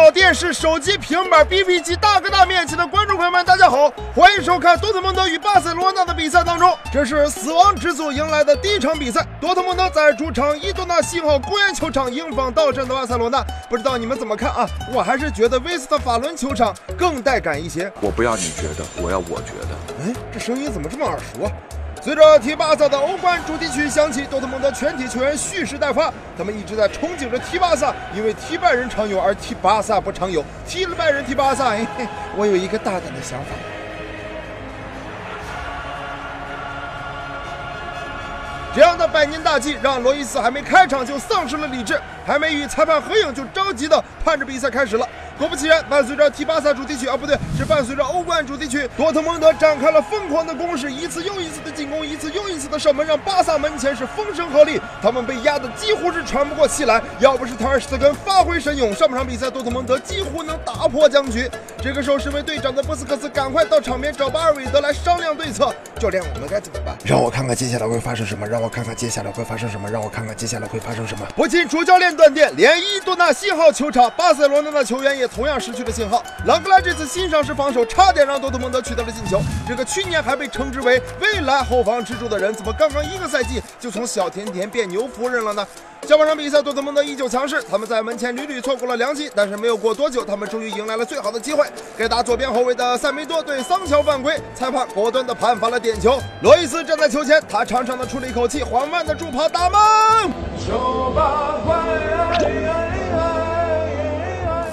脑、电视、手机、平板、BB 机，大哥大面前的观众朋友们，大家好，欢迎收看多特蒙德与巴塞罗那的比赛当中，这是死亡之组迎来的第一场比赛。多特蒙德在主场伊多纳西号公园球场迎访到阵的巴塞罗那，不知道你们怎么看啊？我还是觉得威斯特法伦球场更带感一些。我不要你觉得，我要我觉得。哎，这声音怎么这么耳熟啊？随着踢巴萨的欧冠主题曲响起，多特蒙德全体球员蓄势待发。他们一直在憧憬着踢巴萨，因为踢拜仁常有，而踢巴萨不常有。踢了拜仁，踢巴萨，嘿嘿，我有一个大胆的想法。这样的百年大计让罗伊斯还没开场就丧失了理智，还没与裁判合影就着急的盼着比赛开始了。果不其然，伴随着踢巴萨主题曲啊，不对，是伴随着欧冠主题曲，多特蒙德展开了疯狂的攻势，一次又一次的进攻，一次又一次的射门，让巴萨门前是风声鹤唳，他们被压得几乎是喘不过气来。要不是塔尔施特根发挥神勇，上半场比赛多特蒙德几乎能打破僵局。这个时候，身为队长的布斯克斯赶快到场边找巴尔韦德来商量对策。教练，我们该怎么办？让我看看接下来会发生什么，让我看看接下来会发生什么，让我看看接下来会发生什么。不仅主教练断电，连伊多纳西号球场巴塞罗那的球员也同样失去了信号。朗格莱这次新上市防守差点让多特蒙德取得了进球。这个去年还被称之为未来后防支柱的人，怎么刚刚一个赛季就从小甜甜变牛夫人了呢？下半场比赛，多特蒙德依旧强势，他们在门前屡屡错过了良机，但是没有过多久，他们终于迎来了最好的机会。该打左边后卫的塞梅多对桑乔犯规，裁判果断的判罚了点球。罗伊斯站在球前，他长长的出了一口气，缓慢的助跑打门。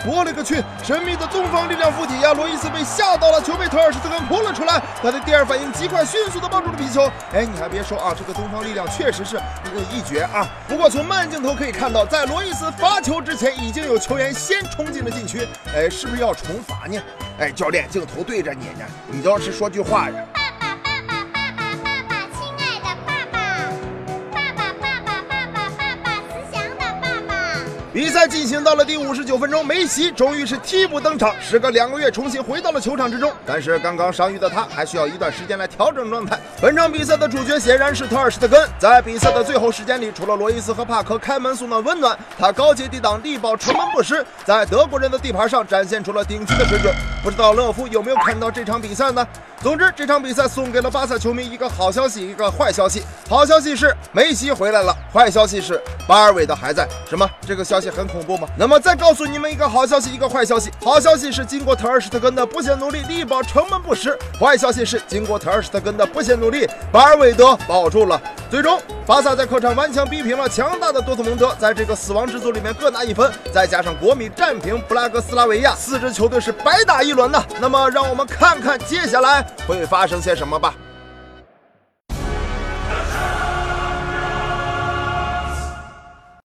我勒个去！神秘的东方力量附体呀！罗伊斯被吓到了，球被特尔施特根扑了出来。他的第二反应极快，迅速的抱住了皮球。哎，你还别说啊，这个东方力量确实是一个一绝啊！不过从慢镜头可以看到，在罗伊斯罚球之前，已经有球员先冲进了禁区。哎，是不是要重罚呢？哎，教练，镜头对着你呢，你倒是说句话呀！比赛进行到了第五十九分钟，梅西终于是替补登场，时隔两个月重新回到了球场之中。但是刚刚伤愈的他还需要一段时间来调整状态。本场比赛的主角显然是特尔施特根，在比赛的最后时间里，除了罗伊斯和帕克开门送暖温暖，他高接低挡，力保城门不失，在德国人的地盘上展现出了顶级的水准。不知道乐夫有没有看到这场比赛呢？总之，这场比赛送给了巴萨球迷一个好消息，一个坏消息。好消息是梅西回来了，坏消息是巴尔韦德还在。什么？这个消息很恐怖吗？那么再告诉你们一个好消息，一个坏消息。好消息是经过特尔施特根的不懈努力，力保城门不失。坏消息是经过特尔施特根的不懈努力，巴尔韦德保住了。最终，巴萨在客场顽强逼平了强大的多特蒙德，在这个死亡之组里面各拿一分，再加上国米战平布拉格斯拉维亚，四支球队是白打一轮呐。那么，让我们看看接下来会发生些什么吧。